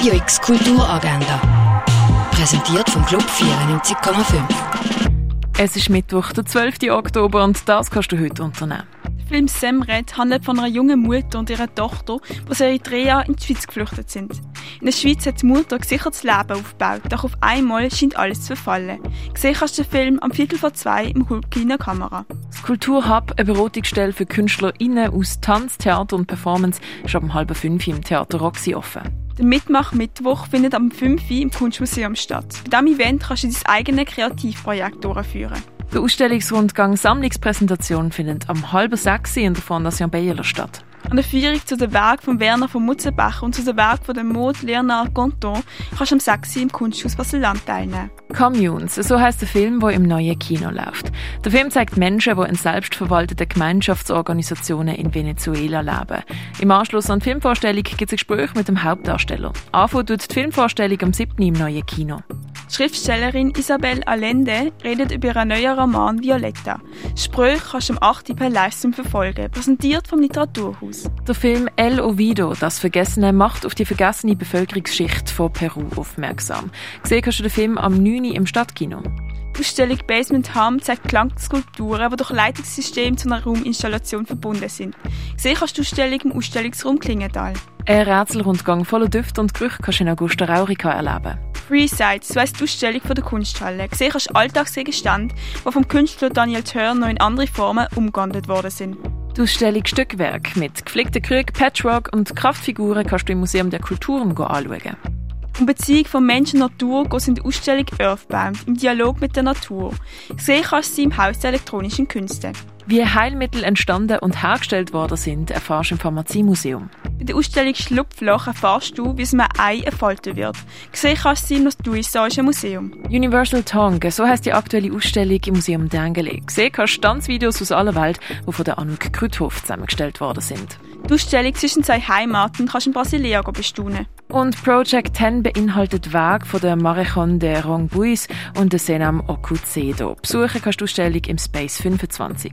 Radio X Kulturagenda. Präsentiert vom Club 94,5. Es ist Mittwoch, der 12. Oktober und das kannst du heute unternehmen. Der Film Semret handelt von einer jungen Mutter und ihrer Tochter, die aus Eritrea in die Schweiz geflüchtet sind. In der Schweiz hat die Mutter ein gesichertes Leben aufgebaut, doch auf einmal scheint alles zu verfallen. Gesehen kannst du den Film am Viertel vor zwei im Kultkino Kamera. Das Kulturhub, eine Beratungsstelle für KünstlerInnen aus Tanz, Theater und Performance, ist ab halb fünf im Theater Roxy offen. Der Mitmach-Mittwoch findet am 5. Uhr im Kunstmuseum statt. Bei diesem Event kannst du dein eigenes Kreativprojekt durchführen. Der Ausstellungsrundgang Sammlungspräsentation findet am halb sechs in der Fondation Bayerler statt. An der Führung zu den Werken von Werner von Mutzenbach und zu den Werken von dem Maud Leonard Gonton kannst du am 6. im Kunsthaus Basel-Land teilnehmen. Communes, so heißt der Film, der im neuen Kino läuft. Der Film zeigt Menschen, die in selbstverwalteten Gemeinschaftsorganisationen in Venezuela leben. Im Anschluss an die Filmvorstellung gibt es ein Gespräch mit dem Hauptdarsteller. Anfangen tut die Filmvorstellung am 7. im neuen Kino. Schriftstellerin Isabel Allende redet über ihren neuen Roman Violetta. Sprüche kannst du am 8. per Livestream verfolgen, präsentiert vom Literaturhaus. Der Film El Ovido, das Vergessene, macht auf die vergessene Bevölkerungsschicht von Peru aufmerksam. Gesehen kannst du den Film am 9. im Stadtkino. Die Ausstellung Basement Hum zeigt Klangskulpturen, die durch Leitungssystem zu einer Rauminstallation verbunden sind. Gesehen kannst du die Ausstellung im Ausstellungsraum Klingenthal. Ein Rätselrundgang voller Düfte und Gerüche kannst du in Augusta Raurica erleben. Free Sites, so heisst die Ausstellung von der Kunsthalle. Gesehen kannst du Alltagsgegenstände, die vom Künstler Daniel Thörn noch in andere Formen umgewandelt worden sind. Die Ausstellung Stückwerk mit gepflegten Krügen, Patchwork und Kraftfiguren kannst du im Museum der Kulturen anschauen. Um die Beziehung von Mensch und Natur geht es in der Ausstellung Earthbound, im Dialog mit der Natur. Gesehen kannst du sie im Haus der elektronischen Künste. Wie Heilmittel entstanden und hergestellt worden sind, erfährst du im Pharmaziemuseum. Bei der Ausstellung Schlupfloch erfährst du, wie es einem Ei entfalten wird. Gesehen kannst du sie im Nostalgischen Museum. Universal Tongue, so heißt die aktuelle Ausstellung im Museum Dengele. Gesehen kannst du Tanzvideos aus aller Welt, die von der Anouk Krüthof zusammengestellt worden sind. Die Ausstellung zwischen zwei Heimaten kannst du in Brasilia bestaunen. Und Project 10 beinhaltet Werke von der Marichon de Rongbuis und der Senam Okuzedo. Besuchen kannst du die Ausstellung im Space 25.